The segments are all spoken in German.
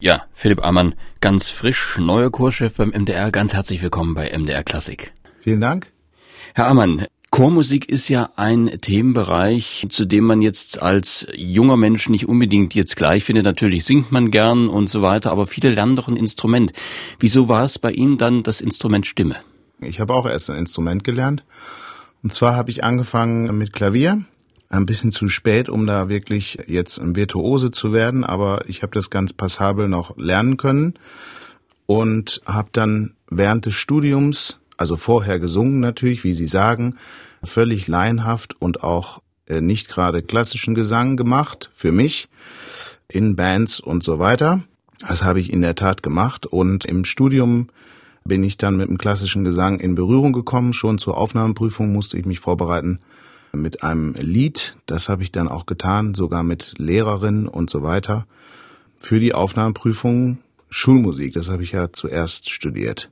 Ja, Philipp Amann, ganz frisch, neuer Chorchef beim MDR. Ganz herzlich willkommen bei MDR Klassik. Vielen Dank. Herr Amann, Chormusik ist ja ein Themenbereich, zu dem man jetzt als junger Mensch nicht unbedingt jetzt gleich findet. Natürlich singt man gern und so weiter, aber viele lernen doch ein Instrument. Wieso war es bei Ihnen dann das Instrument Stimme? Ich habe auch erst ein Instrument gelernt. Und zwar habe ich angefangen mit Klavier ein bisschen zu spät, um da wirklich jetzt ein Virtuose zu werden, aber ich habe das ganz passabel noch lernen können und habe dann während des Studiums, also vorher gesungen natürlich, wie Sie sagen, völlig laienhaft und auch äh, nicht gerade klassischen Gesang gemacht für mich in Bands und so weiter. Das habe ich in der Tat gemacht und im Studium bin ich dann mit dem klassischen Gesang in Berührung gekommen. Schon zur Aufnahmeprüfung musste ich mich vorbereiten mit einem Lied. Das habe ich dann auch getan, sogar mit Lehrerin und so weiter. Für die Aufnahmeprüfung Schulmusik. Das habe ich ja zuerst studiert.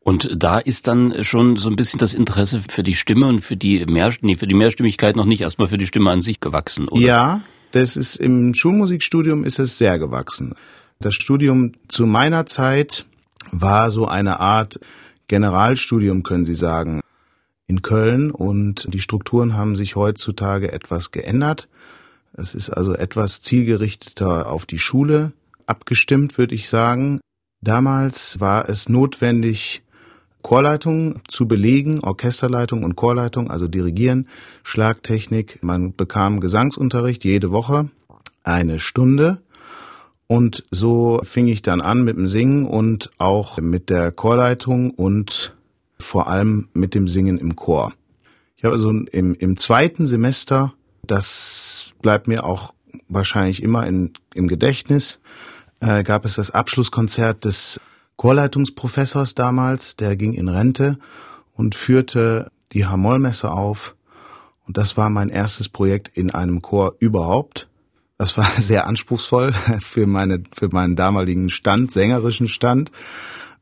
Und da ist dann schon so ein bisschen das Interesse für die Stimme und für die Mehr, nee, für die Mehrstimmigkeit noch nicht erstmal für die Stimme an sich gewachsen, oder? Ja, das ist im Schulmusikstudium ist es sehr gewachsen. Das Studium zu meiner Zeit war so eine Art Generalstudium, können Sie sagen in Köln und die Strukturen haben sich heutzutage etwas geändert. Es ist also etwas zielgerichteter auf die Schule abgestimmt, würde ich sagen. Damals war es notwendig, Chorleitung zu belegen, Orchesterleitung und Chorleitung, also Dirigieren, Schlagtechnik. Man bekam Gesangsunterricht jede Woche, eine Stunde. Und so fing ich dann an mit dem Singen und auch mit der Chorleitung und vor allem mit dem Singen im Chor. Ich habe also im, im zweiten Semester, das bleibt mir auch wahrscheinlich immer in, im Gedächtnis, äh, gab es das Abschlusskonzert des Chorleitungsprofessors damals, der ging in Rente und führte die Hamollmesse auf. Und das war mein erstes Projekt in einem Chor überhaupt. Das war sehr anspruchsvoll für meine, für meinen damaligen Stand, sängerischen Stand.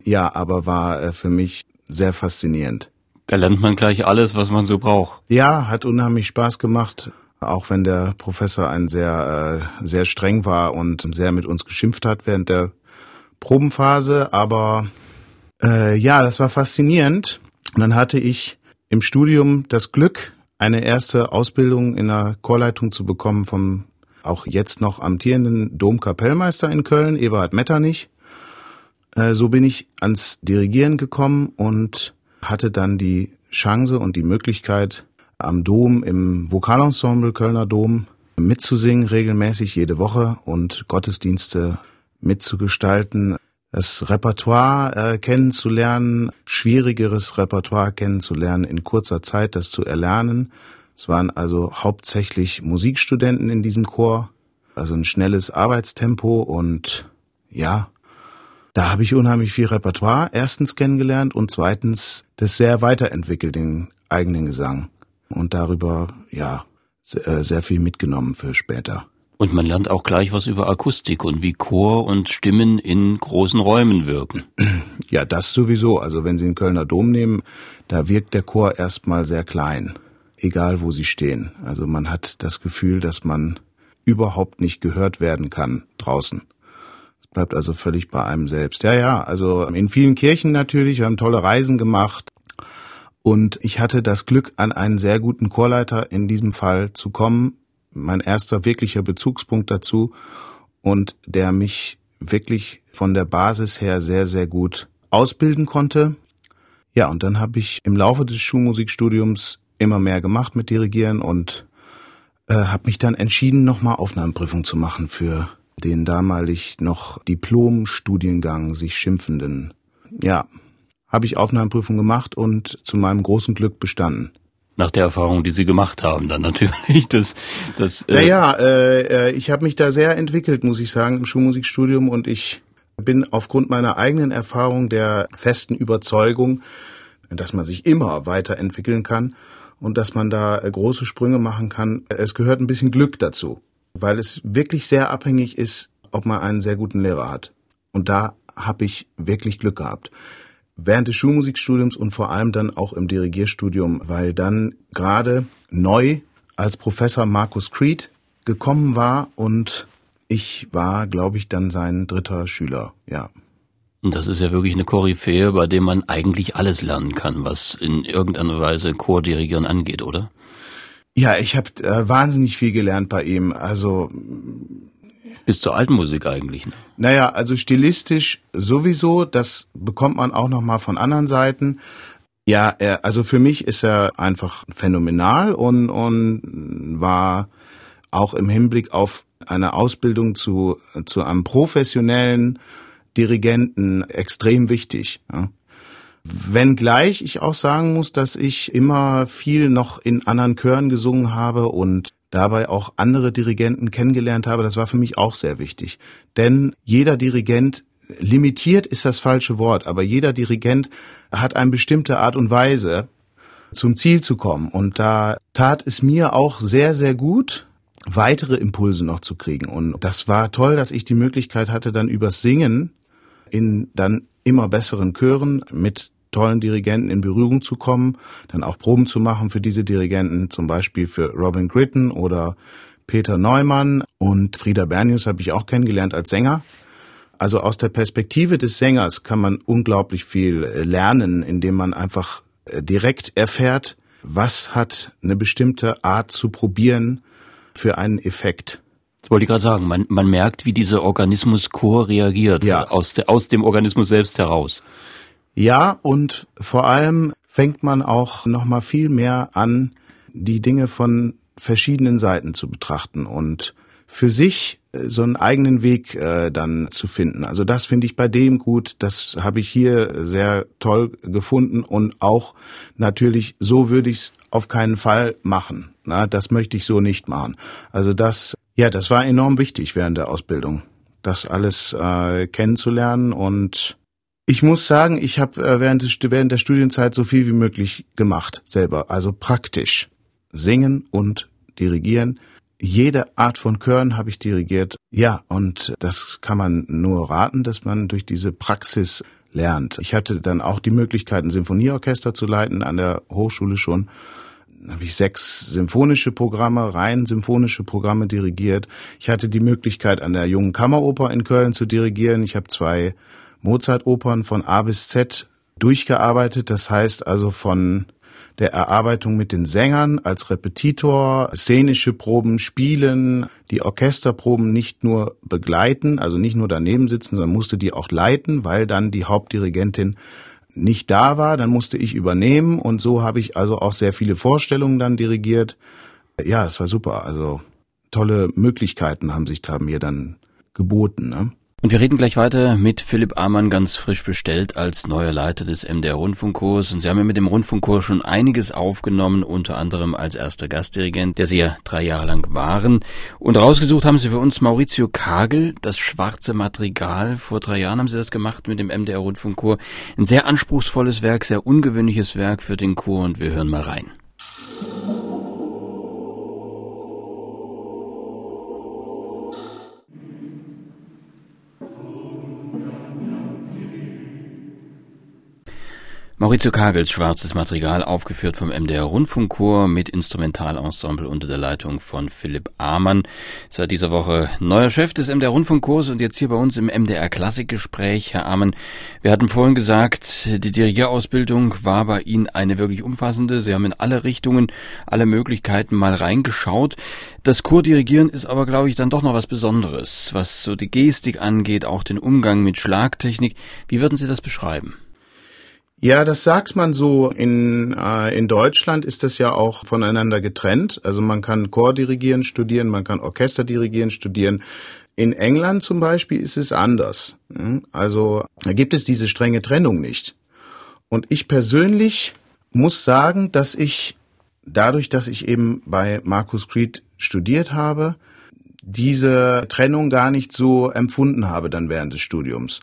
Ja, aber war äh, für mich sehr faszinierend. Da lernt man gleich alles, was man so braucht. Ja, hat unheimlich Spaß gemacht, auch wenn der Professor ein sehr, äh, sehr streng war und sehr mit uns geschimpft hat während der Probenphase. Aber äh, ja, das war faszinierend. Und dann hatte ich im Studium das Glück, eine erste Ausbildung in der Chorleitung zu bekommen vom auch jetzt noch amtierenden Domkapellmeister in Köln, Eberhard Metternich. Äh, so bin ich ans Dirigieren gekommen und hatte dann die Chance und die Möglichkeit, am Dom im Vokalensemble Kölner Dom mitzusingen, regelmäßig jede Woche und Gottesdienste mitzugestalten, das Repertoire äh, kennenzulernen, schwierigeres Repertoire kennenzulernen, in kurzer Zeit das zu erlernen. Es waren also hauptsächlich Musikstudenten in diesem Chor, also ein schnelles Arbeitstempo und ja, da habe ich unheimlich viel Repertoire erstens kennengelernt und zweitens das sehr weiterentwickelt, den eigenen Gesang. Und darüber, ja, äh, sehr viel mitgenommen für später. Und man lernt auch gleich was über Akustik und wie Chor und Stimmen in großen Räumen wirken. Ja, das sowieso. Also wenn Sie den Kölner Dom nehmen, da wirkt der Chor erstmal sehr klein, egal wo Sie stehen. Also man hat das Gefühl, dass man überhaupt nicht gehört werden kann draußen bleibt also völlig bei einem selbst. Ja, ja, also in vielen Kirchen natürlich, wir haben tolle Reisen gemacht. Und ich hatte das Glück, an einen sehr guten Chorleiter in diesem Fall zu kommen. Mein erster wirklicher Bezugspunkt dazu. Und der mich wirklich von der Basis her sehr, sehr gut ausbilden konnte. Ja, und dann habe ich im Laufe des Schulmusikstudiums immer mehr gemacht mit Dirigieren und äh, habe mich dann entschieden, nochmal Aufnahmeprüfung zu machen für den damalig noch Diplom-Studiengang sich schimpfenden. Ja, habe ich Aufnahmeprüfung gemacht und zu meinem großen Glück bestanden. Nach der Erfahrung, die Sie gemacht haben, dann natürlich. Das, das, äh naja, äh, ich habe mich da sehr entwickelt, muss ich sagen, im Schulmusikstudium und ich bin aufgrund meiner eigenen Erfahrung der festen Überzeugung, dass man sich immer weiterentwickeln kann und dass man da große Sprünge machen kann. Es gehört ein bisschen Glück dazu weil es wirklich sehr abhängig ist, ob man einen sehr guten Lehrer hat. Und da habe ich wirklich Glück gehabt. Während des Schulmusikstudiums und vor allem dann auch im Dirigierstudium, weil dann gerade neu als Professor Markus Creed gekommen war und Ich war, glaube ich, dann sein dritter Schüler, ja. Und das ist ja wirklich eine Koryphäe, bei dem man eigentlich alles lernen kann, was in irgendeiner Weise Chordirigieren angeht, oder? Ja, ich habe äh, wahnsinnig viel gelernt bei ihm. Also bis zur alten Musik eigentlich. Ne? Naja, also stilistisch sowieso, das bekommt man auch noch mal von anderen Seiten. Ja, er, also für mich ist er einfach phänomenal und, und war auch im Hinblick auf eine Ausbildung zu, zu einem professionellen Dirigenten extrem wichtig. Ja. Wenngleich ich auch sagen muss, dass ich immer viel noch in anderen Chören gesungen habe und dabei auch andere Dirigenten kennengelernt habe. Das war für mich auch sehr wichtig. Denn jeder Dirigent limitiert ist das falsche Wort, aber jeder Dirigent hat eine bestimmte Art und Weise, zum Ziel zu kommen. Und da tat es mir auch sehr, sehr gut, weitere Impulse noch zu kriegen. Und das war toll, dass ich die Möglichkeit hatte, dann übers Singen in dann immer besseren Chören mit tollen Dirigenten in Berührung zu kommen, dann auch Proben zu machen für diese Dirigenten, zum Beispiel für Robin Gritton oder Peter Neumann und Frieda Bernius habe ich auch kennengelernt als Sänger. Also aus der Perspektive des Sängers kann man unglaublich viel lernen, indem man einfach äh, direkt erfährt, was hat eine bestimmte Art zu probieren für einen Effekt. Das wollte ich gerade sagen, man, man merkt, wie dieser Organismus Chor reagiert, ja. aus, de, aus dem Organismus selbst heraus. Ja, und vor allem fängt man auch noch mal viel mehr an, die Dinge von verschiedenen Seiten zu betrachten und für sich äh, so einen eigenen Weg äh, dann zu finden. Also das finde ich bei dem gut, das habe ich hier sehr toll gefunden und auch natürlich so würde ich es auf keinen Fall machen. Na, das möchte ich so nicht machen. Also das, ja, das war enorm wichtig während der Ausbildung, das alles äh, kennenzulernen und ich muss sagen, ich habe äh, während, während der Studienzeit so viel wie möglich gemacht, selber, also praktisch. Singen und dirigieren. Jede Art von Chören habe ich dirigiert. Ja, und das kann man nur raten, dass man durch diese Praxis lernt. Ich hatte dann auch die Möglichkeit, ein Sinfonieorchester zu leiten an der Hochschule schon. Habe ich sechs symphonische Programme, rein symphonische Programme dirigiert. Ich hatte die Möglichkeit, an der Jungen Kammeroper in Köln zu dirigieren. Ich habe zwei Mozart-Opern von A bis Z durchgearbeitet. Das heißt also von der Erarbeitung mit den Sängern als Repetitor, szenische Proben spielen, die Orchesterproben nicht nur begleiten, also nicht nur daneben sitzen, sondern musste die auch leiten, weil dann die Hauptdirigentin nicht da war, dann musste ich übernehmen und so habe ich also auch sehr viele Vorstellungen dann dirigiert. Ja, es war super, also tolle Möglichkeiten haben sich da mir dann geboten. Ne? Und wir reden gleich weiter mit Philipp Amann, ganz frisch bestellt als neuer Leiter des MDR Rundfunkchors. Und Sie haben ja mit dem Rundfunkchor schon einiges aufgenommen, unter anderem als erster Gastdirigent, der Sie ja drei Jahre lang waren. Und rausgesucht haben Sie für uns Maurizio Kagel, das schwarze Madrigal. Vor drei Jahren haben Sie das gemacht mit dem MDR Rundfunkchor. Ein sehr anspruchsvolles Werk, sehr ungewöhnliches Werk für den Chor und wir hören mal rein. Maurizio Kagels Schwarzes Material, aufgeführt vom MDR Rundfunkchor mit Instrumentalensemble unter der Leitung von Philipp Amann. Seit dieser Woche neuer Chef des MDR Rundfunkchors und jetzt hier bei uns im MDR Klassikgespräch. Herr Amann, wir hatten vorhin gesagt, die Dirigierausbildung war bei Ihnen eine wirklich umfassende. Sie haben in alle Richtungen, alle Möglichkeiten mal reingeschaut. Das Chordirigieren ist aber, glaube ich, dann doch noch was Besonderes, was so die Gestik angeht, auch den Umgang mit Schlagtechnik. Wie würden Sie das beschreiben? Ja, das sagt man so. In, äh, in Deutschland ist das ja auch voneinander getrennt. Also man kann Chordirigieren studieren, man kann Orchesterdirigieren studieren. In England zum Beispiel ist es anders. Hm? Also da gibt es diese strenge Trennung nicht. Und ich persönlich muss sagen, dass ich dadurch, dass ich eben bei Marcus Creed studiert habe, diese Trennung gar nicht so empfunden habe dann während des Studiums.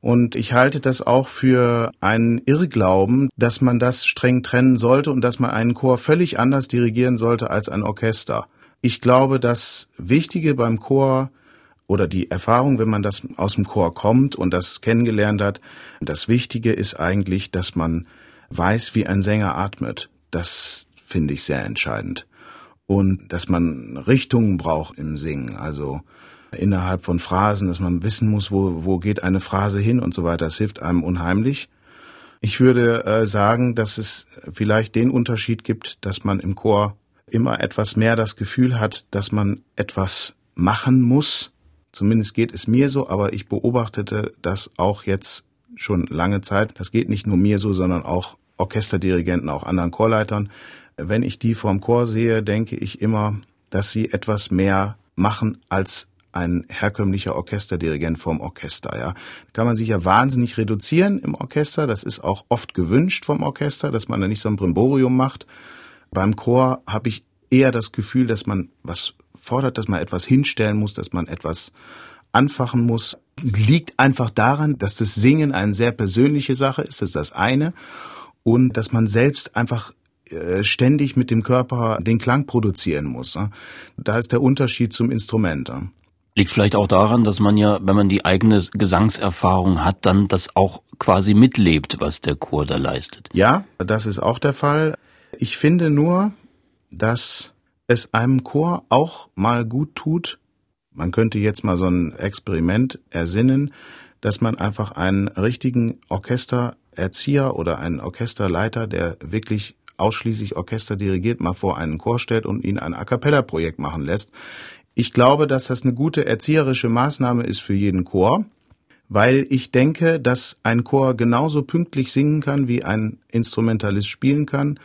Und ich halte das auch für einen Irrglauben, dass man das streng trennen sollte und dass man einen Chor völlig anders dirigieren sollte als ein Orchester. Ich glaube, das Wichtige beim Chor oder die Erfahrung, wenn man das aus dem Chor kommt und das kennengelernt hat, das Wichtige ist eigentlich, dass man weiß, wie ein Sänger atmet. Das finde ich sehr entscheidend. Und dass man Richtungen braucht im Singen. Also innerhalb von Phrasen, dass man wissen muss, wo, wo geht eine Phrase hin und so weiter. Das hilft einem unheimlich. Ich würde äh, sagen, dass es vielleicht den Unterschied gibt, dass man im Chor immer etwas mehr das Gefühl hat, dass man etwas machen muss. Zumindest geht es mir so, aber ich beobachtete das auch jetzt schon lange Zeit. Das geht nicht nur mir so, sondern auch Orchesterdirigenten, auch anderen Chorleitern. Wenn ich die vorm Chor sehe, denke ich immer, dass sie etwas mehr machen als ein herkömmlicher Orchesterdirigent vom Orchester, ja. Kann man sich ja wahnsinnig reduzieren im Orchester. Das ist auch oft gewünscht vom Orchester, dass man da nicht so ein Brimborium macht. Beim Chor habe ich eher das Gefühl, dass man was fordert, dass man etwas hinstellen muss, dass man etwas anfachen muss. Liegt einfach daran, dass das Singen eine sehr persönliche Sache ist, das ist das eine. Und dass man selbst einfach äh, ständig mit dem Körper den Klang produzieren muss. Da ist der Unterschied zum Instrument. Liegt vielleicht auch daran, dass man ja, wenn man die eigene Gesangserfahrung hat, dann das auch quasi mitlebt, was der Chor da leistet. Ja, das ist auch der Fall. Ich finde nur, dass es einem Chor auch mal gut tut, man könnte jetzt mal so ein Experiment ersinnen, dass man einfach einen richtigen Orchestererzieher oder einen Orchesterleiter, der wirklich ausschließlich Orchester dirigiert, mal vor einen Chor stellt und ihn ein A cappella Projekt machen lässt. Ich glaube, dass das eine gute erzieherische Maßnahme ist für jeden Chor, weil ich denke, dass ein Chor genauso pünktlich singen kann, wie ein Instrumentalist spielen kann,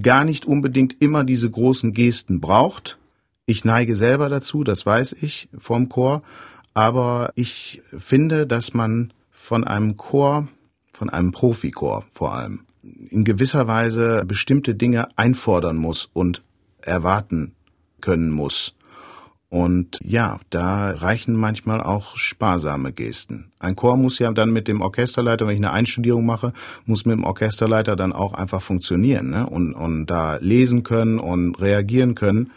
gar nicht unbedingt immer diese großen Gesten braucht. Ich neige selber dazu, das weiß ich vom Chor, aber ich finde, dass man von einem Chor, von einem Profichor vor allem, in gewisser Weise bestimmte Dinge einfordern muss und erwarten können muss. Und ja, da reichen manchmal auch sparsame Gesten. Ein Chor muss ja dann mit dem Orchesterleiter, wenn ich eine Einstudierung mache, muss mit dem Orchesterleiter dann auch einfach funktionieren ne? und, und da lesen können und reagieren können.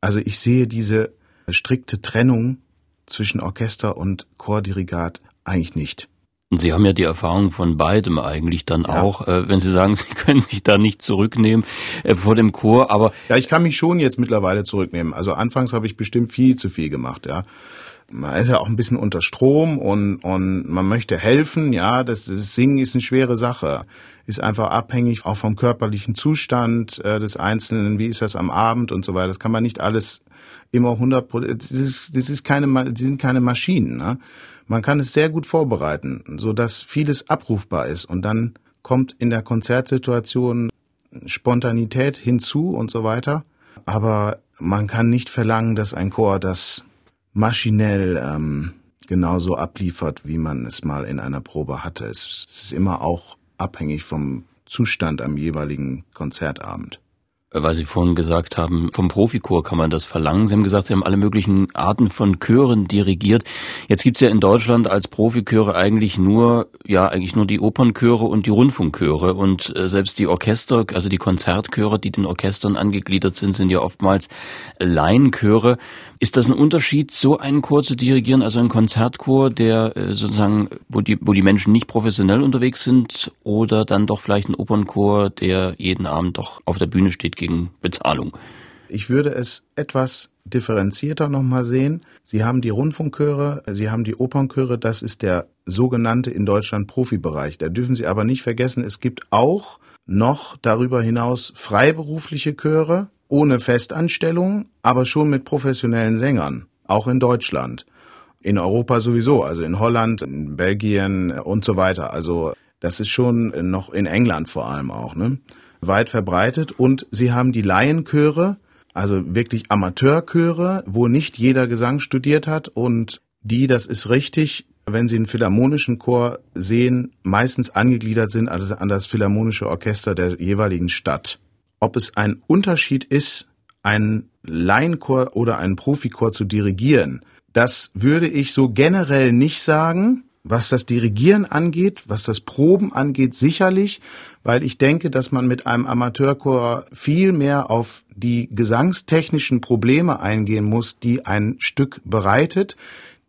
Also ich sehe diese strikte Trennung zwischen Orchester und Chordirigat eigentlich nicht. Sie haben ja die Erfahrung von beidem eigentlich dann ja. auch, äh, wenn Sie sagen, Sie können sich da nicht zurücknehmen äh, vor dem Chor, aber ja, ich kann mich schon jetzt mittlerweile zurücknehmen. Also anfangs habe ich bestimmt viel zu viel gemacht, ja. Man ist ja auch ein bisschen unter Strom und, und man möchte helfen, ja. Das, das Singen ist eine schwere Sache, ist einfach abhängig auch vom körperlichen Zustand äh, des Einzelnen. Wie ist das am Abend und so weiter. Das kann man nicht alles immer 100 das ist, das ist keine, das sind keine Maschinen, ne? Man kann es sehr gut vorbereiten, so dass vieles abrufbar ist und dann kommt in der Konzertsituation Spontanität hinzu und so weiter. Aber man kann nicht verlangen, dass ein Chor das maschinell ähm, genauso abliefert, wie man es mal in einer Probe hatte. Es ist immer auch abhängig vom Zustand am jeweiligen Konzertabend weil Sie vorhin gesagt haben, vom Profichor kann man das verlangen. Sie haben gesagt, Sie haben alle möglichen Arten von Chören dirigiert. Jetzt gibt's ja in Deutschland als Profichöre eigentlich nur, ja, eigentlich nur die Opernchöre und die Rundfunkchöre und äh, selbst die Orchester, also die Konzertchöre, die den Orchestern angegliedert sind, sind ja oftmals Laienchöre. Ist das ein Unterschied, so einen Chor zu dirigieren, also ein Konzertchor, der äh, sozusagen, wo die, wo die Menschen nicht professionell unterwegs sind, oder dann doch vielleicht ein Opernchor, der jeden Abend doch auf der Bühne steht gegen Bezahlung? Ich würde es etwas differenzierter nochmal sehen. Sie haben die Rundfunkchöre, Sie haben die Opernchöre, das ist der sogenannte in Deutschland Profibereich. Da dürfen Sie aber nicht vergessen, es gibt auch noch darüber hinaus freiberufliche Chöre, ohne Festanstellung, aber schon mit professionellen Sängern, auch in Deutschland. In Europa sowieso, also in Holland, in Belgien und so weiter. Also das ist schon noch in England vor allem auch, ne? weit verbreitet. Und sie haben die Laienchöre, also wirklich Amateurchöre, wo nicht jeder Gesang studiert hat und die, das ist richtig, wenn Sie einen philharmonischen Chor sehen, meistens angegliedert sind an das philharmonische Orchester der jeweiligen Stadt ob es ein Unterschied ist, einen Laienchor oder einen Profichor zu dirigieren. Das würde ich so generell nicht sagen. Was das Dirigieren angeht, was das Proben angeht, sicherlich, weil ich denke, dass man mit einem Amateurchor viel mehr auf die gesangstechnischen Probleme eingehen muss, die ein Stück bereitet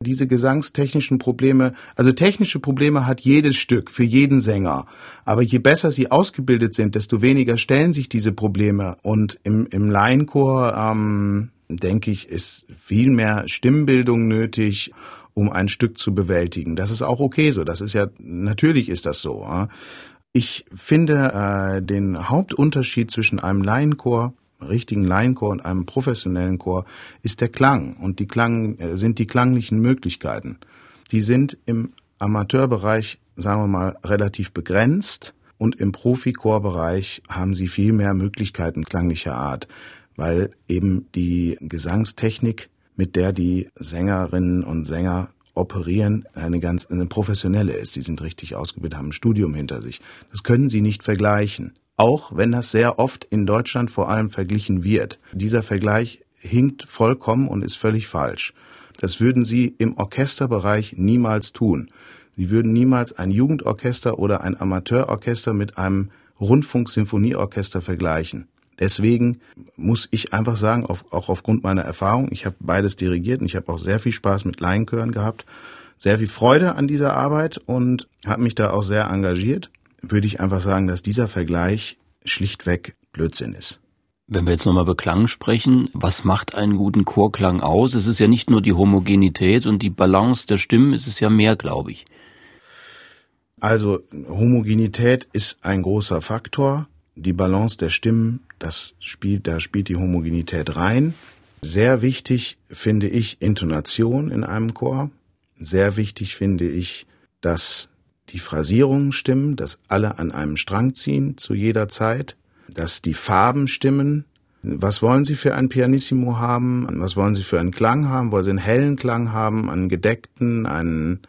diese gesangstechnischen Probleme, also technische Probleme hat jedes Stück für jeden Sänger. Aber je besser sie ausgebildet sind, desto weniger stellen sich diese Probleme. Und im, im Laienchor ähm, denke ich, ist viel mehr Stimmbildung nötig, um ein Stück zu bewältigen. Das ist auch okay so. Das ist ja, natürlich ist das so. Ich finde äh, den Hauptunterschied zwischen einem Laienchor richtigen Laienchor und einem professionellen Chor ist der Klang und die Klang äh, sind die klanglichen Möglichkeiten. Die sind im Amateurbereich, sagen wir mal, relativ begrenzt und im Profichorbereich haben sie viel mehr Möglichkeiten klanglicher Art, weil eben die Gesangstechnik, mit der die Sängerinnen und Sänger operieren, eine ganz eine professionelle ist. Die sind richtig ausgebildet, haben ein Studium hinter sich. Das können sie nicht vergleichen auch wenn das sehr oft in Deutschland vor allem verglichen wird. Dieser Vergleich hinkt vollkommen und ist völlig falsch. Das würden Sie im Orchesterbereich niemals tun. Sie würden niemals ein Jugendorchester oder ein Amateurorchester mit einem Rundfunksymphonieorchester vergleichen. Deswegen muss ich einfach sagen, auch aufgrund meiner Erfahrung, ich habe beides dirigiert und ich habe auch sehr viel Spaß mit Laienchören gehabt, sehr viel Freude an dieser Arbeit und habe mich da auch sehr engagiert würde ich einfach sagen, dass dieser Vergleich schlichtweg Blödsinn ist. Wenn wir jetzt nochmal über Klang sprechen, was macht einen guten Chorklang aus? Es ist ja nicht nur die Homogenität und die Balance der Stimmen, es ist ja mehr, glaube ich. Also Homogenität ist ein großer Faktor. Die Balance der Stimmen, das spielt, da spielt die Homogenität rein. Sehr wichtig finde ich Intonation in einem Chor. Sehr wichtig finde ich, dass die Phrasierungen stimmen, dass alle an einem Strang ziehen zu jeder Zeit, dass die Farben stimmen. Was wollen Sie für ein Pianissimo haben? Was wollen Sie für einen Klang haben? Wollen Sie einen hellen Klang haben, einen gedeckten, einen,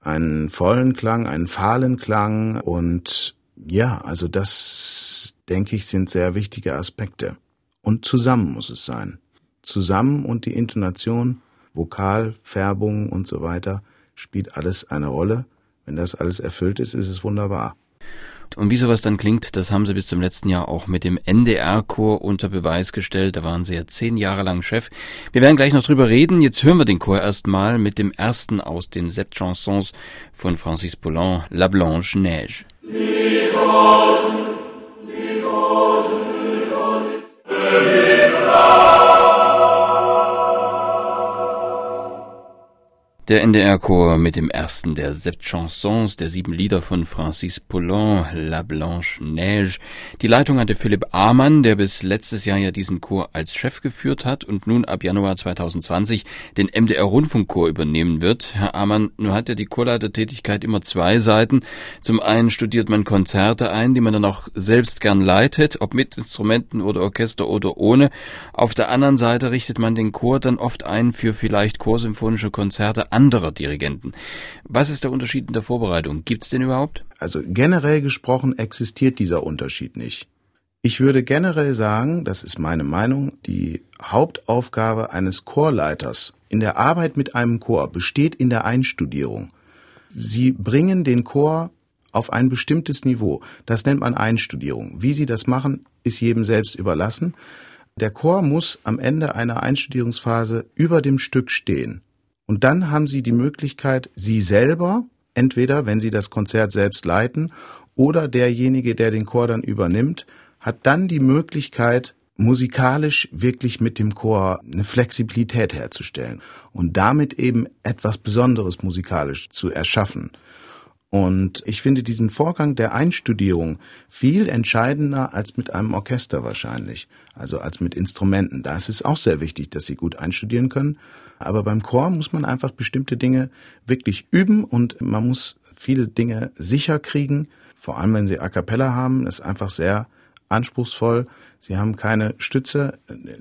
einen vollen Klang, einen fahlen Klang? Und ja, also das, denke ich, sind sehr wichtige Aspekte. Und zusammen muss es sein. Zusammen und die Intonation, Vokal, Färbung und so weiter spielt alles eine Rolle. Wenn das alles erfüllt ist, ist es wunderbar. Und wie sowas dann klingt, das haben sie bis zum letzten Jahr auch mit dem NDR-Chor unter Beweis gestellt. Da waren sie ja zehn Jahre lang Chef. Wir werden gleich noch drüber reden. Jetzt hören wir den Chor erstmal mit dem ersten aus den Sept Chansons von Francis Poulenc, La Blanche Neige. Les anges, les anges, Der NDR-Chor mit dem ersten der Sept Chansons, der sieben Lieder von Francis Poulenc, La Blanche Neige. Die Leitung hatte Philipp Amann, der bis letztes Jahr ja diesen Chor als Chef geführt hat und nun ab Januar 2020 den MDR-Rundfunkchor übernehmen wird. Herr Amann, nun hat ja die Chorleitertätigkeit immer zwei Seiten. Zum einen studiert man Konzerte ein, die man dann auch selbst gern leitet, ob mit Instrumenten oder Orchester oder ohne. Auf der anderen Seite richtet man den Chor dann oft ein für vielleicht chorsymphonische Konzerte anderer Dirigenten. Was ist der Unterschied in der Vorbereitung? Gibt es den überhaupt? Also generell gesprochen existiert dieser Unterschied nicht. Ich würde generell sagen, das ist meine Meinung, die Hauptaufgabe eines Chorleiters in der Arbeit mit einem Chor besteht in der Einstudierung. Sie bringen den Chor auf ein bestimmtes Niveau. Das nennt man Einstudierung. Wie Sie das machen, ist jedem selbst überlassen. Der Chor muss am Ende einer Einstudierungsphase über dem Stück stehen. Und dann haben Sie die Möglichkeit, Sie selber, entweder wenn Sie das Konzert selbst leiten oder derjenige, der den Chor dann übernimmt, hat dann die Möglichkeit, musikalisch wirklich mit dem Chor eine Flexibilität herzustellen und damit eben etwas Besonderes musikalisch zu erschaffen. Und ich finde diesen Vorgang der Einstudierung viel entscheidender als mit einem Orchester wahrscheinlich, also als mit Instrumenten. Da ist es auch sehr wichtig, dass sie gut einstudieren können. Aber beim Chor muss man einfach bestimmte Dinge wirklich üben und man muss viele Dinge sicher kriegen. Vor allem, wenn sie A cappella haben, ist einfach sehr anspruchsvoll. Sie haben keine Stütze.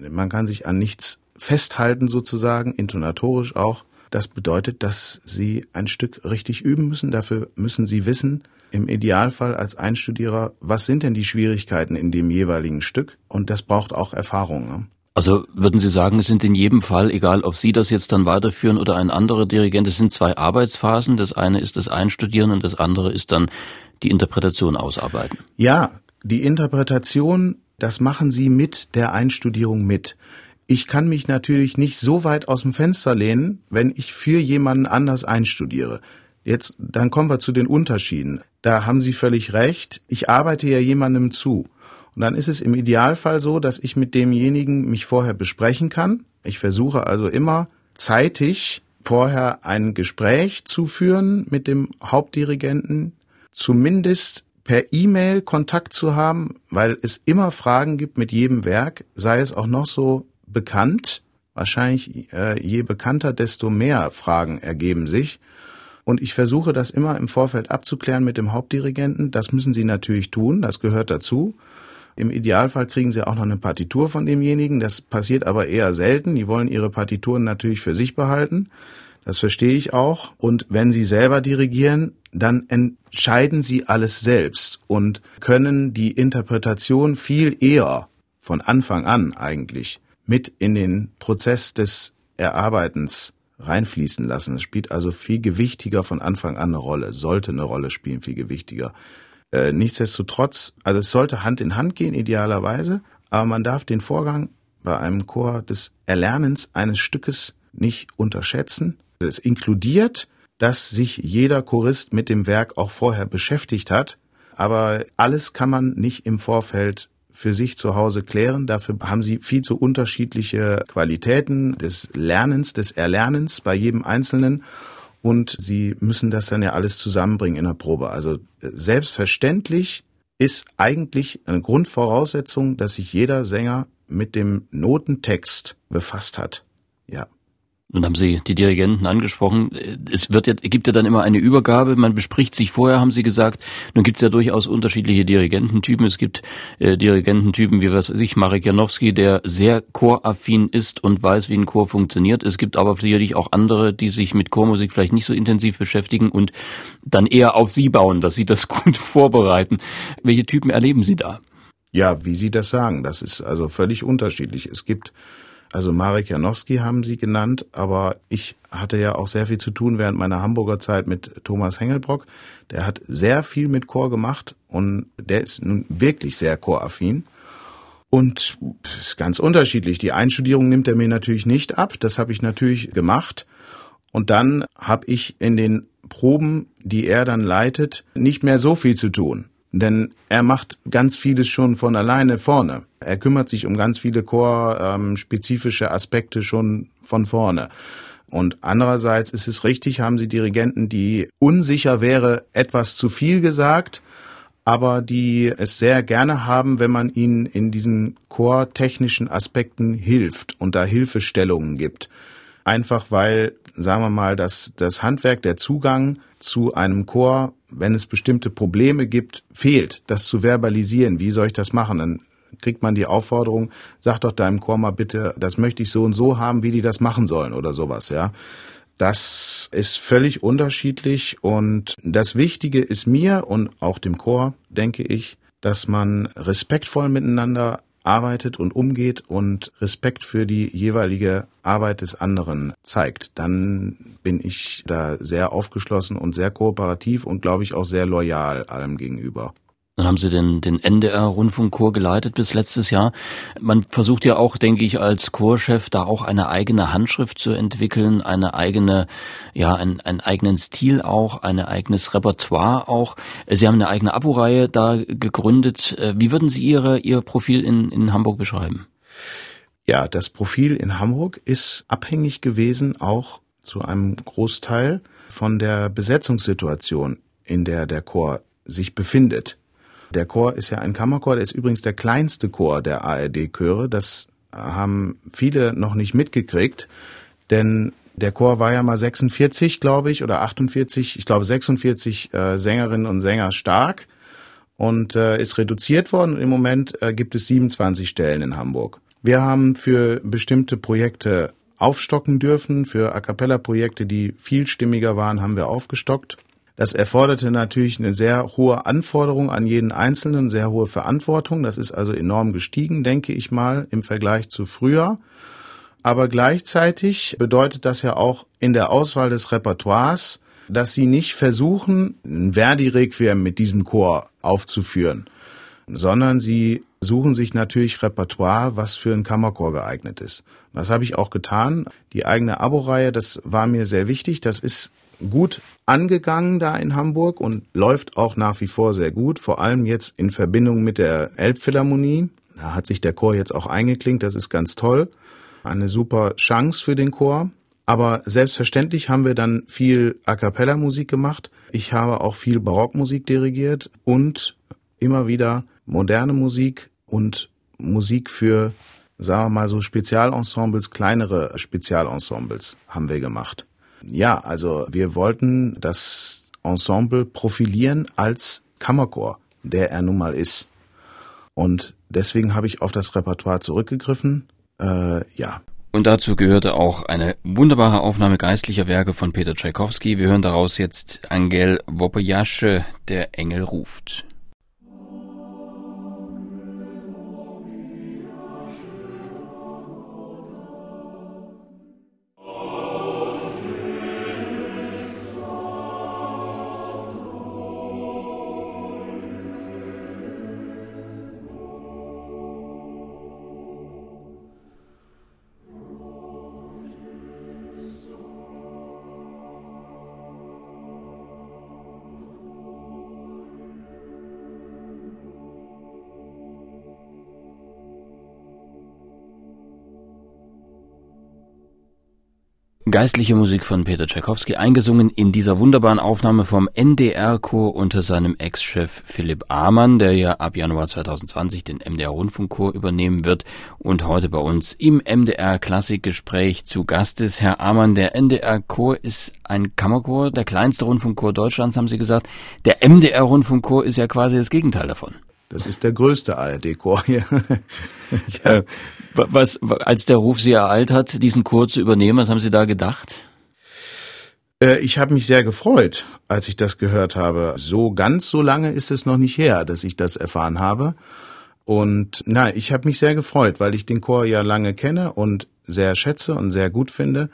Man kann sich an nichts festhalten sozusagen, intonatorisch auch. Das bedeutet, dass Sie ein Stück richtig üben müssen. Dafür müssen Sie wissen, im Idealfall als Einstudierer, was sind denn die Schwierigkeiten in dem jeweiligen Stück? Und das braucht auch Erfahrung. Ne? Also würden Sie sagen, es sind in jedem Fall, egal ob Sie das jetzt dann weiterführen oder ein anderer Dirigent, es sind zwei Arbeitsphasen. Das eine ist das Einstudieren und das andere ist dann die Interpretation ausarbeiten. Ja, die Interpretation, das machen Sie mit der Einstudierung mit ich kann mich natürlich nicht so weit aus dem Fenster lehnen, wenn ich für jemanden anders einstudiere. Jetzt, dann kommen wir zu den Unterschieden. Da haben Sie völlig recht. Ich arbeite ja jemandem zu. Und dann ist es im Idealfall so, dass ich mit demjenigen mich vorher besprechen kann. Ich versuche also immer zeitig vorher ein Gespräch zu führen mit dem Hauptdirigenten, zumindest per E-Mail Kontakt zu haben, weil es immer Fragen gibt mit jedem Werk, sei es auch noch so bekannt. Wahrscheinlich äh, je bekannter, desto mehr Fragen ergeben sich. Und ich versuche das immer im Vorfeld abzuklären mit dem Hauptdirigenten. Das müssen Sie natürlich tun, das gehört dazu. Im Idealfall kriegen Sie auch noch eine Partitur von demjenigen. Das passiert aber eher selten. Die wollen ihre Partituren natürlich für sich behalten. Das verstehe ich auch. Und wenn Sie selber dirigieren, dann entscheiden Sie alles selbst und können die Interpretation viel eher von Anfang an eigentlich mit in den Prozess des Erarbeitens reinfließen lassen. Es spielt also viel gewichtiger von Anfang an eine Rolle, sollte eine Rolle spielen, viel gewichtiger. Äh, nichtsdestotrotz, also es sollte Hand in Hand gehen, idealerweise, aber man darf den Vorgang bei einem Chor des Erlernens eines Stückes nicht unterschätzen. Es inkludiert, dass sich jeder Chorist mit dem Werk auch vorher beschäftigt hat, aber alles kann man nicht im Vorfeld für sich zu Hause klären. Dafür haben sie viel zu unterschiedliche Qualitäten des Lernens, des Erlernens bei jedem Einzelnen. Und sie müssen das dann ja alles zusammenbringen in der Probe. Also selbstverständlich ist eigentlich eine Grundvoraussetzung, dass sich jeder Sänger mit dem Notentext befasst hat. Ja. Nun haben Sie die Dirigenten angesprochen. Es wird ja, gibt ja dann immer eine Übergabe. Man bespricht sich vorher, haben Sie gesagt. Nun gibt es ja durchaus unterschiedliche Dirigententypen. Es gibt äh, Dirigententypen wie was weiß ich, Marek Janowski, der sehr choraffin ist und weiß, wie ein Chor funktioniert. Es gibt aber sicherlich auch andere, die sich mit Chormusik vielleicht nicht so intensiv beschäftigen und dann eher auf Sie bauen, dass Sie das gut vorbereiten. Welche Typen erleben Sie da? Ja, wie Sie das sagen, das ist also völlig unterschiedlich. Es gibt also Marek Janowski haben Sie genannt, aber ich hatte ja auch sehr viel zu tun während meiner Hamburger Zeit mit Thomas Hengelbrock. Der hat sehr viel mit Chor gemacht und der ist nun wirklich sehr choraffin. Und ist ganz unterschiedlich. Die Einstudierung nimmt er mir natürlich nicht ab. Das habe ich natürlich gemacht. Und dann habe ich in den Proben, die er dann leitet, nicht mehr so viel zu tun. Denn er macht ganz vieles schon von alleine vorne. Er kümmert sich um ganz viele chorspezifische Aspekte schon von vorne. Und andererseits ist es richtig, haben Sie Dirigenten, die unsicher wäre, etwas zu viel gesagt, aber die es sehr gerne haben, wenn man ihnen in diesen chortechnischen Aspekten hilft und da Hilfestellungen gibt. Einfach weil, sagen wir mal, das, das Handwerk, der Zugang zu einem Chor, wenn es bestimmte Probleme gibt, fehlt, das zu verbalisieren. Wie soll ich das machen? Dann kriegt man die Aufforderung, sag doch deinem Chor mal bitte, das möchte ich so und so haben, wie die das machen sollen oder sowas, ja. Das ist völlig unterschiedlich und das Wichtige ist mir und auch dem Chor, denke ich, dass man respektvoll miteinander arbeitet und umgeht und Respekt für die jeweilige Arbeit des anderen zeigt, dann bin ich da sehr aufgeschlossen und sehr kooperativ und glaube ich auch sehr loyal allem gegenüber. Dann haben Sie den, den NDR-Rundfunkchor geleitet bis letztes Jahr. Man versucht ja auch, denke ich, als Chorchef da auch eine eigene Handschrift zu entwickeln, eine eigene, ja, einen, einen eigenen Stil auch, ein eigenes Repertoire auch. Sie haben eine eigene Abo-Reihe da gegründet. Wie würden Sie Ihre, Ihr Profil in, in Hamburg beschreiben? Ja, das Profil in Hamburg ist abhängig gewesen auch zu einem Großteil von der Besetzungssituation, in der der Chor sich befindet. Der Chor ist ja ein Kammerchor, der ist übrigens der kleinste Chor der ARD-Chöre. Das haben viele noch nicht mitgekriegt, denn der Chor war ja mal 46, glaube ich, oder 48, ich glaube 46 äh, Sängerinnen und Sänger stark und äh, ist reduziert worden. Im Moment äh, gibt es 27 Stellen in Hamburg. Wir haben für bestimmte Projekte aufstocken dürfen. Für A cappella Projekte, die vielstimmiger waren, haben wir aufgestockt. Das erforderte natürlich eine sehr hohe Anforderung an jeden Einzelnen, sehr hohe Verantwortung. Das ist also enorm gestiegen, denke ich mal, im Vergleich zu früher. Aber gleichzeitig bedeutet das ja auch in der Auswahl des Repertoires, dass sie nicht versuchen, ein Verdi-Requiem mit diesem Chor aufzuführen, sondern sie suchen sich natürlich Repertoire, was für einen Kammerchor geeignet ist. Das habe ich auch getan. Die eigene Abo-Reihe, das war mir sehr wichtig. Das ist gut angegangen da in Hamburg und läuft auch nach wie vor sehr gut, vor allem jetzt in Verbindung mit der Elbphilharmonie. Da hat sich der Chor jetzt auch eingeklinkt, das ist ganz toll. Eine super Chance für den Chor. Aber selbstverständlich haben wir dann viel A cappella Musik gemacht. Ich habe auch viel Barockmusik dirigiert und immer wieder moderne Musik und Musik für, sagen wir mal so Spezialensembles, kleinere Spezialensembles haben wir gemacht. Ja, also wir wollten das Ensemble profilieren als Kammerchor, der er nun mal ist. Und deswegen habe ich auf das Repertoire zurückgegriffen. Äh, ja. Und dazu gehörte auch eine wunderbare Aufnahme geistlicher Werke von Peter Tschaikowski. Wir hören daraus jetzt Angel Wopojasche, der Engel ruft. Geistliche Musik von Peter Tschaikowski, eingesungen in dieser wunderbaren Aufnahme vom NDR-Chor unter seinem Ex-Chef Philipp Amann, der ja ab Januar 2020 den MDR-Rundfunkchor übernehmen wird und heute bei uns im MDR-Klassikgespräch zu Gast ist. Herr Amann, der NDR-Chor ist ein Kammerchor, der kleinste Rundfunkchor Deutschlands, haben Sie gesagt. Der MDR-Rundfunkchor ist ja quasi das Gegenteil davon. Das ist der größte ARD-Chor hier. ja. Was, als der Ruf Sie ereilt hat, diesen Chor zu übernehmen, was haben Sie da gedacht? Äh, ich habe mich sehr gefreut, als ich das gehört habe. So ganz so lange ist es noch nicht her, dass ich das erfahren habe. Und na, ich habe mich sehr gefreut, weil ich den Chor ja lange kenne und sehr schätze und sehr gut finde.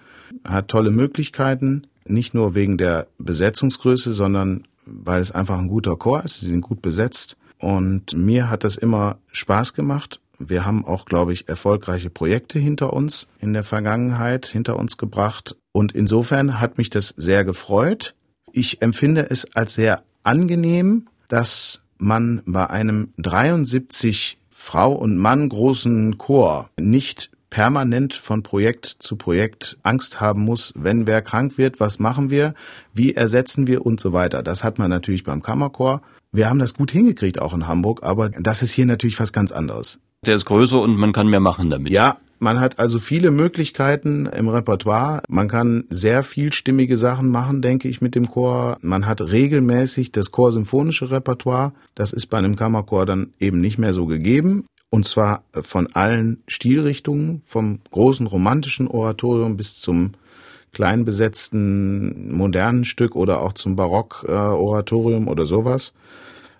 Hat tolle Möglichkeiten, nicht nur wegen der Besetzungsgröße, sondern weil es einfach ein guter Chor ist. Sie sind gut besetzt. Und mir hat das immer Spaß gemacht wir haben auch, glaube ich, erfolgreiche Projekte hinter uns in der Vergangenheit hinter uns gebracht. Und insofern hat mich das sehr gefreut. Ich empfinde es als sehr angenehm, dass man bei einem 73 Frau und Mann großen Chor nicht permanent von Projekt zu Projekt Angst haben muss, wenn wer krank wird, was machen wir, wie ersetzen wir und so weiter. Das hat man natürlich beim Kammerchor. Wir haben das gut hingekriegt auch in Hamburg, aber das ist hier natürlich was ganz anderes. Der ist größer und man kann mehr machen damit. Ja, man hat also viele Möglichkeiten im Repertoire. Man kann sehr vielstimmige Sachen machen, denke ich, mit dem Chor. Man hat regelmäßig das chorsymphonische Repertoire. Das ist bei einem Kammerchor dann eben nicht mehr so gegeben. Und zwar von allen Stilrichtungen, vom großen romantischen Oratorium bis zum klein besetzten modernen Stück oder auch zum Barock-Oratorium oder sowas.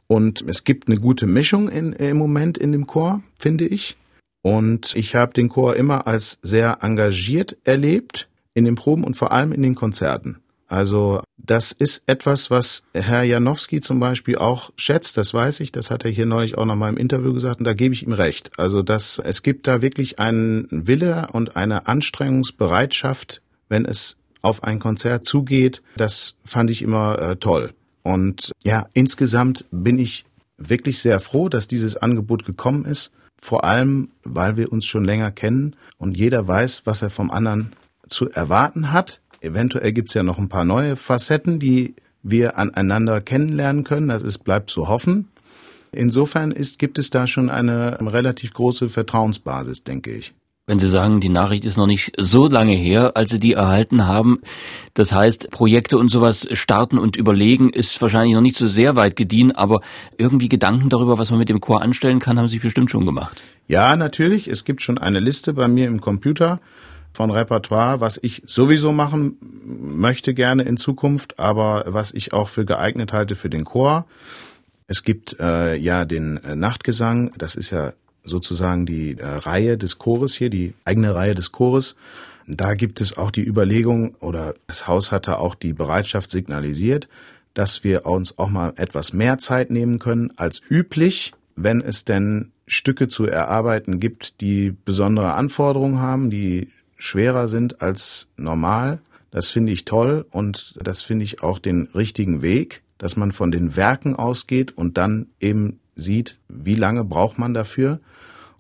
Und es gibt eine gute Mischung in, im Moment in dem Chor, finde ich. Und ich habe den Chor immer als sehr engagiert erlebt in den Proben und vor allem in den Konzerten. Also das ist etwas, was Herr Janowski zum Beispiel auch schätzt, das weiß ich, das hat er hier neulich auch noch mal im Interview gesagt und da gebe ich ihm recht. Also dass es gibt da wirklich einen Wille und eine Anstrengungsbereitschaft, wenn es auf ein Konzert zugeht. Das fand ich immer äh, toll. Und ja, insgesamt bin ich wirklich sehr froh, dass dieses Angebot gekommen ist. Vor allem, weil wir uns schon länger kennen und jeder weiß, was er vom anderen zu erwarten hat. Eventuell gibt's ja noch ein paar neue Facetten, die wir aneinander kennenlernen können. Das ist, bleibt zu hoffen. Insofern ist, gibt es da schon eine relativ große Vertrauensbasis, denke ich. Wenn Sie sagen, die Nachricht ist noch nicht so lange her, als Sie die erhalten haben, das heißt, Projekte und sowas starten und überlegen ist wahrscheinlich noch nicht so sehr weit gediehen, aber irgendwie Gedanken darüber, was man mit dem Chor anstellen kann, haben Sie bestimmt schon gemacht. Ja, natürlich. Es gibt schon eine Liste bei mir im Computer von Repertoire, was ich sowieso machen möchte gerne in Zukunft, aber was ich auch für geeignet halte für den Chor. Es gibt äh, ja den Nachtgesang, das ist ja sozusagen die äh, Reihe des Chores hier, die eigene Reihe des Chores. Da gibt es auch die Überlegung oder das Haus hatte auch die Bereitschaft signalisiert, dass wir uns auch mal etwas mehr Zeit nehmen können als üblich, wenn es denn Stücke zu erarbeiten gibt, die besondere Anforderungen haben, die schwerer sind als normal. Das finde ich toll und das finde ich auch den richtigen Weg, dass man von den Werken ausgeht und dann eben sieht, wie lange braucht man dafür,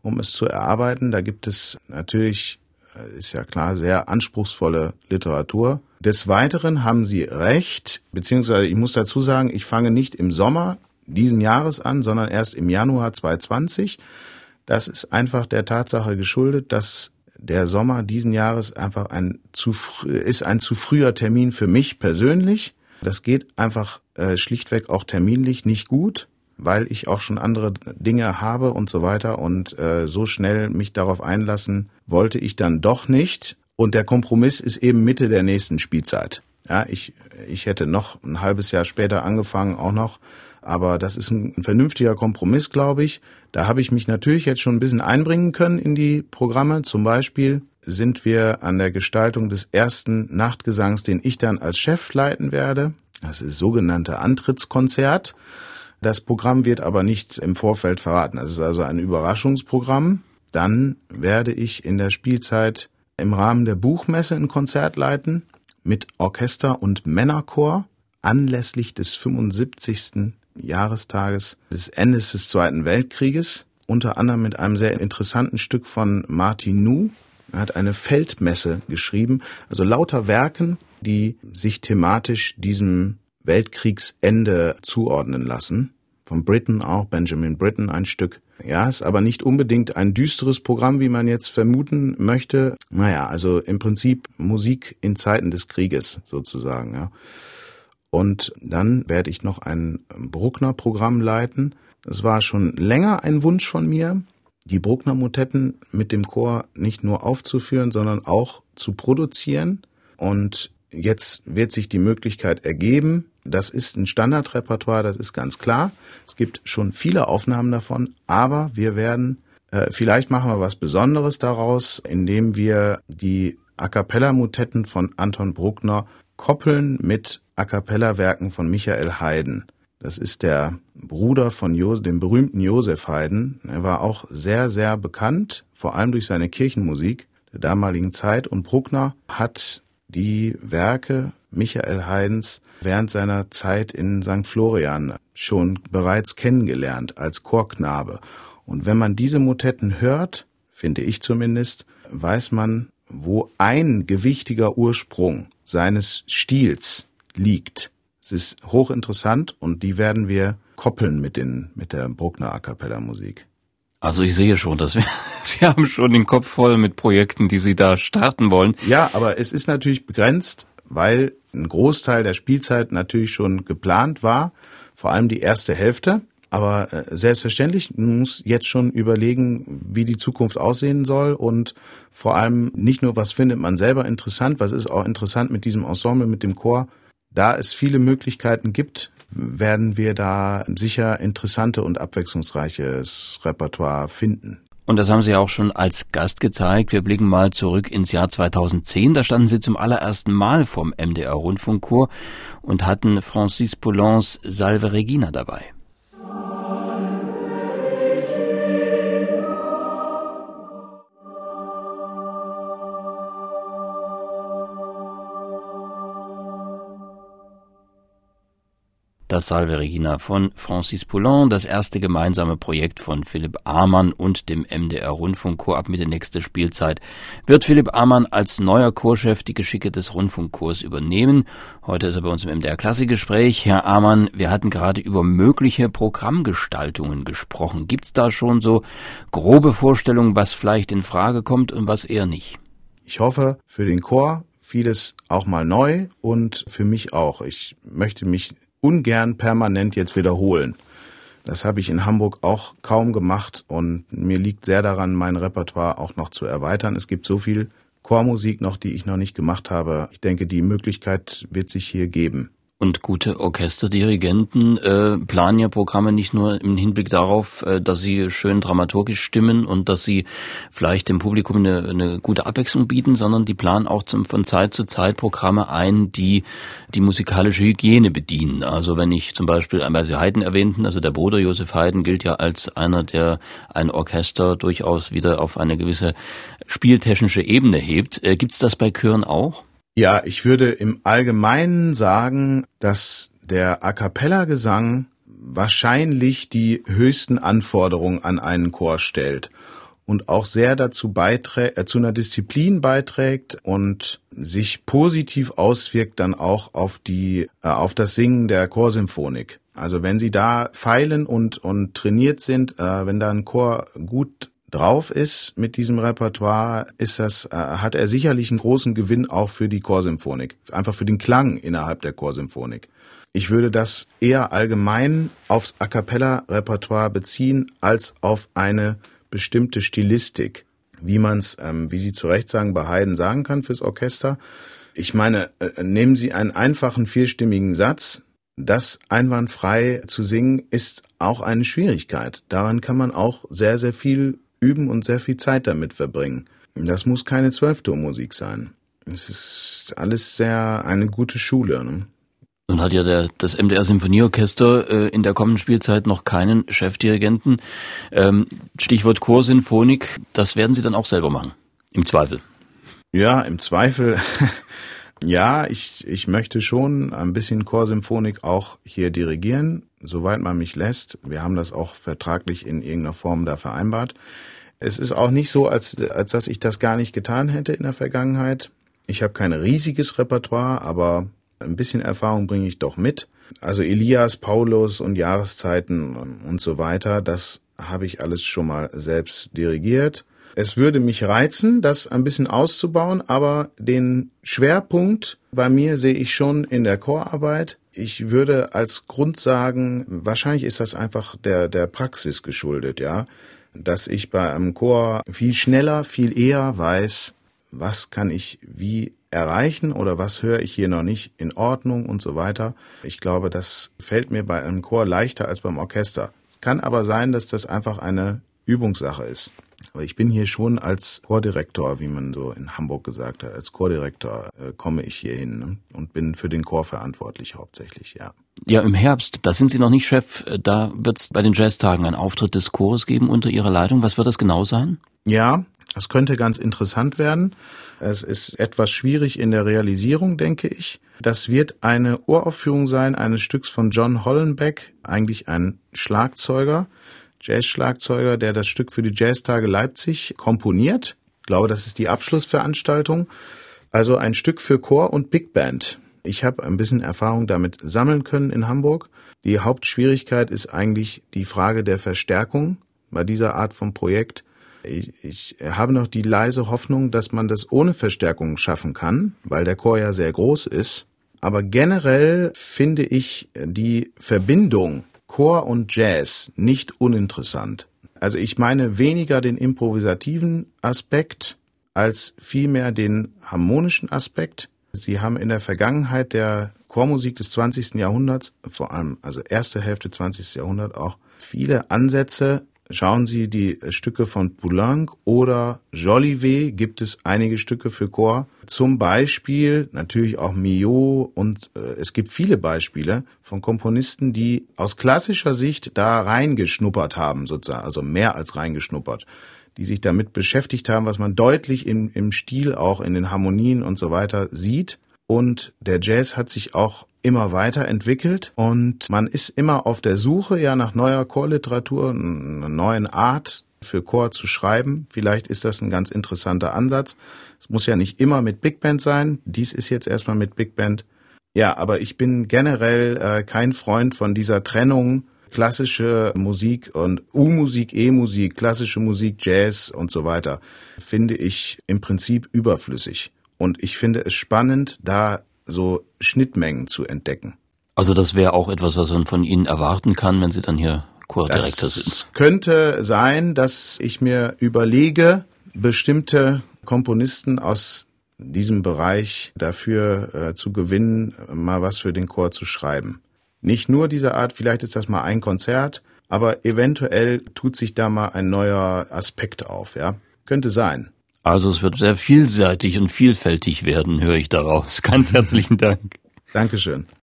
um es zu erarbeiten. Da gibt es natürlich, äh, ist ja klar, sehr anspruchsvolle Literatur. Des Weiteren haben Sie recht, beziehungsweise ich muss dazu sagen, ich fange nicht im Sommer diesen Jahres an, sondern erst im Januar 2020. Das ist einfach der Tatsache geschuldet, dass der Sommer diesen Jahres einfach ein zu ist ein zu früher Termin für mich persönlich. Das geht einfach äh, schlichtweg auch terminlich nicht gut, weil ich auch schon andere Dinge habe und so weiter und äh, so schnell mich darauf einlassen wollte ich dann doch nicht. Und der Kompromiss ist eben Mitte der nächsten Spielzeit. Ja, ich, ich hätte noch ein halbes Jahr später angefangen, auch noch. Aber das ist ein, ein vernünftiger Kompromiss, glaube ich. Da habe ich mich natürlich jetzt schon ein bisschen einbringen können in die Programme. Zum Beispiel sind wir an der Gestaltung des ersten Nachtgesangs, den ich dann als Chef leiten werde. Das ist das sogenannte Antrittskonzert. Das Programm wird aber nicht im Vorfeld verraten. Das ist also ein Überraschungsprogramm. Dann werde ich in der Spielzeit im Rahmen der Buchmesse ein Konzert leiten mit Orchester und Männerchor anlässlich des 75. Jahrestages des Endes des Zweiten Weltkrieges, unter anderem mit einem sehr interessanten Stück von Martin Nu. Er hat eine Feldmesse geschrieben, also lauter Werken, die sich thematisch diesem Weltkriegsende zuordnen lassen. Von Britten auch, Benjamin Britten ein Stück. Ja, ist aber nicht unbedingt ein düsteres Programm, wie man jetzt vermuten möchte. Naja, also im Prinzip Musik in Zeiten des Krieges sozusagen, ja. Und dann werde ich noch ein Bruckner-Programm leiten. Das war schon länger ein Wunsch von mir, die Bruckner-Motetten mit dem Chor nicht nur aufzuführen, sondern auch zu produzieren. Und jetzt wird sich die Möglichkeit ergeben. Das ist ein Standardrepertoire, das ist ganz klar. Es gibt schon viele Aufnahmen davon, aber wir werden, äh, vielleicht machen wir was Besonderes daraus, indem wir die A cappella-Motetten von Anton Bruckner koppeln mit A cappella-Werken von Michael Haydn. Das ist der Bruder von jo dem berühmten Josef Haydn. Er war auch sehr, sehr bekannt, vor allem durch seine Kirchenmusik der damaligen Zeit. Und Bruckner hat die Werke Michael Haydns während seiner Zeit in St. Florian schon bereits kennengelernt als Chorknabe. Und wenn man diese Motetten hört, finde ich zumindest, weiß man, wo ein gewichtiger Ursprung seines Stils liegt. Es ist hochinteressant und die werden wir koppeln mit den, mit der Bruckner A Cappella Musik. Also ich sehe schon, dass wir, Sie haben schon den Kopf voll mit Projekten, die Sie da starten wollen. Ja, aber es ist natürlich begrenzt, weil ein Großteil der Spielzeit natürlich schon geplant war, vor allem die erste Hälfte. Aber äh, selbstverständlich muss jetzt schon überlegen, wie die Zukunft aussehen soll und vor allem nicht nur, was findet man selber interessant, was ist auch interessant mit diesem Ensemble, mit dem Chor. Da es viele Möglichkeiten gibt, werden wir da sicher interessante und abwechslungsreiches Repertoire finden. Und das haben Sie auch schon als Gast gezeigt. Wir blicken mal zurück ins Jahr 2010. Da standen Sie zum allerersten Mal vom MDR Rundfunkchor und hatten Francis Poulons Salve Regina dabei. Das Salve Regina von Francis Poulon, das erste gemeinsame Projekt von Philipp Amann und dem MDR Rundfunkchor ab Mitte nächste Spielzeit. Wird Philipp Amann als neuer Chorchef die Geschicke des Rundfunkchors übernehmen? Heute ist er bei uns im MDR Klassikgespräch. Herr Amann, wir hatten gerade über mögliche Programmgestaltungen gesprochen. Gibt's da schon so grobe Vorstellungen, was vielleicht in Frage kommt und was eher nicht? Ich hoffe für den Chor vieles auch mal neu und für mich auch. Ich möchte mich ungern permanent jetzt wiederholen. Das habe ich in Hamburg auch kaum gemacht und mir liegt sehr daran, mein Repertoire auch noch zu erweitern. Es gibt so viel Chormusik noch, die ich noch nicht gemacht habe. Ich denke, die Möglichkeit wird sich hier geben. Und gute Orchesterdirigenten äh, planen ja Programme nicht nur im Hinblick darauf, äh, dass sie schön dramaturgisch stimmen und dass sie vielleicht dem Publikum eine, eine gute Abwechslung bieten, sondern die planen auch zum, von Zeit zu Zeit Programme ein, die die musikalische Hygiene bedienen. Also wenn ich zum Beispiel, weil Sie Haydn erwähnten, also der Bruder Josef Haydn gilt ja als einer, der ein Orchester durchaus wieder auf eine gewisse spieltechnische Ebene hebt. Äh, Gibt es das bei Chören auch? Ja, ich würde im Allgemeinen sagen, dass der A cappella Gesang wahrscheinlich die höchsten Anforderungen an einen Chor stellt und auch sehr dazu beiträgt, äh, zu einer Disziplin beiträgt und sich positiv auswirkt dann auch auf die, äh, auf das Singen der Chorsymphonik. Also wenn Sie da feilen und, und trainiert sind, äh, wenn da ein Chor gut drauf ist mit diesem Repertoire, ist das, äh, hat er sicherlich einen großen Gewinn auch für die Chorsymphonik. Einfach für den Klang innerhalb der Chorsymphonik. Ich würde das eher allgemein aufs A cappella Repertoire beziehen als auf eine bestimmte Stilistik, wie man es, ähm, wie Sie zu Recht sagen, bei Haydn sagen kann fürs Orchester. Ich meine, äh, nehmen Sie einen einfachen vierstimmigen Satz, das einwandfrei zu singen, ist auch eine Schwierigkeit. Daran kann man auch sehr, sehr viel üben und sehr viel Zeit damit verbringen. Das muss keine Zwölftonmusik sein. Es ist alles sehr eine gute Schule. Ne? Nun hat ja der, das MDR Symphonieorchester äh, in der kommenden Spielzeit noch keinen Chefdirigenten. Ähm, Stichwort Chorsinfonik, das werden Sie dann auch selber machen, im Zweifel. Ja, im Zweifel. ja, ich, ich möchte schon ein bisschen Chorsymphonik auch hier dirigieren, soweit man mich lässt. Wir haben das auch vertraglich in irgendeiner Form da vereinbart. Es ist auch nicht so, als, als dass ich das gar nicht getan hätte in der Vergangenheit. Ich habe kein riesiges Repertoire, aber ein bisschen Erfahrung bringe ich doch mit. Also Elias, Paulus und Jahreszeiten und so weiter, das habe ich alles schon mal selbst dirigiert. Es würde mich reizen, das ein bisschen auszubauen, aber den Schwerpunkt bei mir sehe ich schon in der Chorarbeit. Ich würde als Grund sagen, wahrscheinlich ist das einfach der, der Praxis geschuldet, ja, dass ich bei einem Chor viel schneller, viel eher weiß, was kann ich wie erreichen oder was höre ich hier noch nicht in Ordnung und so weiter. Ich glaube, das fällt mir bei einem Chor leichter als beim Orchester. Es kann aber sein, dass das einfach eine Übungssache ist. Aber ich bin hier schon als Chordirektor, wie man so in Hamburg gesagt hat, als Chordirektor äh, komme ich hier hin ne? und bin für den Chor verantwortlich hauptsächlich, ja. Ja, im Herbst, da sind Sie noch nicht Chef, da wird es bei den Jazztagen einen Auftritt des Chores geben unter Ihrer Leitung. Was wird das genau sein? Ja, das könnte ganz interessant werden. Es ist etwas schwierig in der Realisierung, denke ich. Das wird eine Uraufführung sein eines Stücks von John Hollenbeck, eigentlich ein Schlagzeuger, Jazz-Schlagzeuger, der das Stück für die Jazztage Leipzig komponiert. Ich glaube, das ist die Abschlussveranstaltung. Also ein Stück für Chor und Big Band. Ich habe ein bisschen Erfahrung damit sammeln können in Hamburg. Die Hauptschwierigkeit ist eigentlich die Frage der Verstärkung bei dieser Art von Projekt. Ich, ich habe noch die leise Hoffnung, dass man das ohne Verstärkung schaffen kann, weil der Chor ja sehr groß ist. Aber generell finde ich die Verbindung Chor und Jazz nicht uninteressant. Also ich meine weniger den improvisativen Aspekt als vielmehr den harmonischen Aspekt. Sie haben in der Vergangenheit der Chormusik des 20. Jahrhunderts, vor allem also erste Hälfte 20. Jahrhundert auch, viele Ansätze Schauen Sie die Stücke von Poulenc oder Jolivet, gibt es einige Stücke für Chor. Zum Beispiel natürlich auch Millot und äh, es gibt viele Beispiele von Komponisten, die aus klassischer Sicht da reingeschnuppert haben, sozusagen, also mehr als reingeschnuppert, die sich damit beschäftigt haben, was man deutlich in, im Stil, auch in den Harmonien und so weiter sieht. Und der Jazz hat sich auch immer weiterentwickelt und man ist immer auf der Suche ja nach neuer Chorliteratur, einer neuen Art für Chor zu schreiben. Vielleicht ist das ein ganz interessanter Ansatz. Es muss ja nicht immer mit Big Band sein. Dies ist jetzt erstmal mit Big Band. Ja, aber ich bin generell äh, kein Freund von dieser Trennung klassische Musik und U-Musik, E-Musik, klassische Musik, Jazz und so weiter. Finde ich im Prinzip überflüssig. Und ich finde es spannend, da so Schnittmengen zu entdecken. Also das wäre auch etwas, was man von Ihnen erwarten kann, wenn Sie dann hier Chordirektor sind. Es könnte sein, dass ich mir überlege, bestimmte Komponisten aus diesem Bereich dafür äh, zu gewinnen, mal was für den Chor zu schreiben. Nicht nur dieser Art, vielleicht ist das mal ein Konzert, aber eventuell tut sich da mal ein neuer Aspekt auf, ja. Könnte sein. Also es wird sehr vielseitig und vielfältig werden, höre ich daraus. Ganz herzlichen Dank. Dankeschön.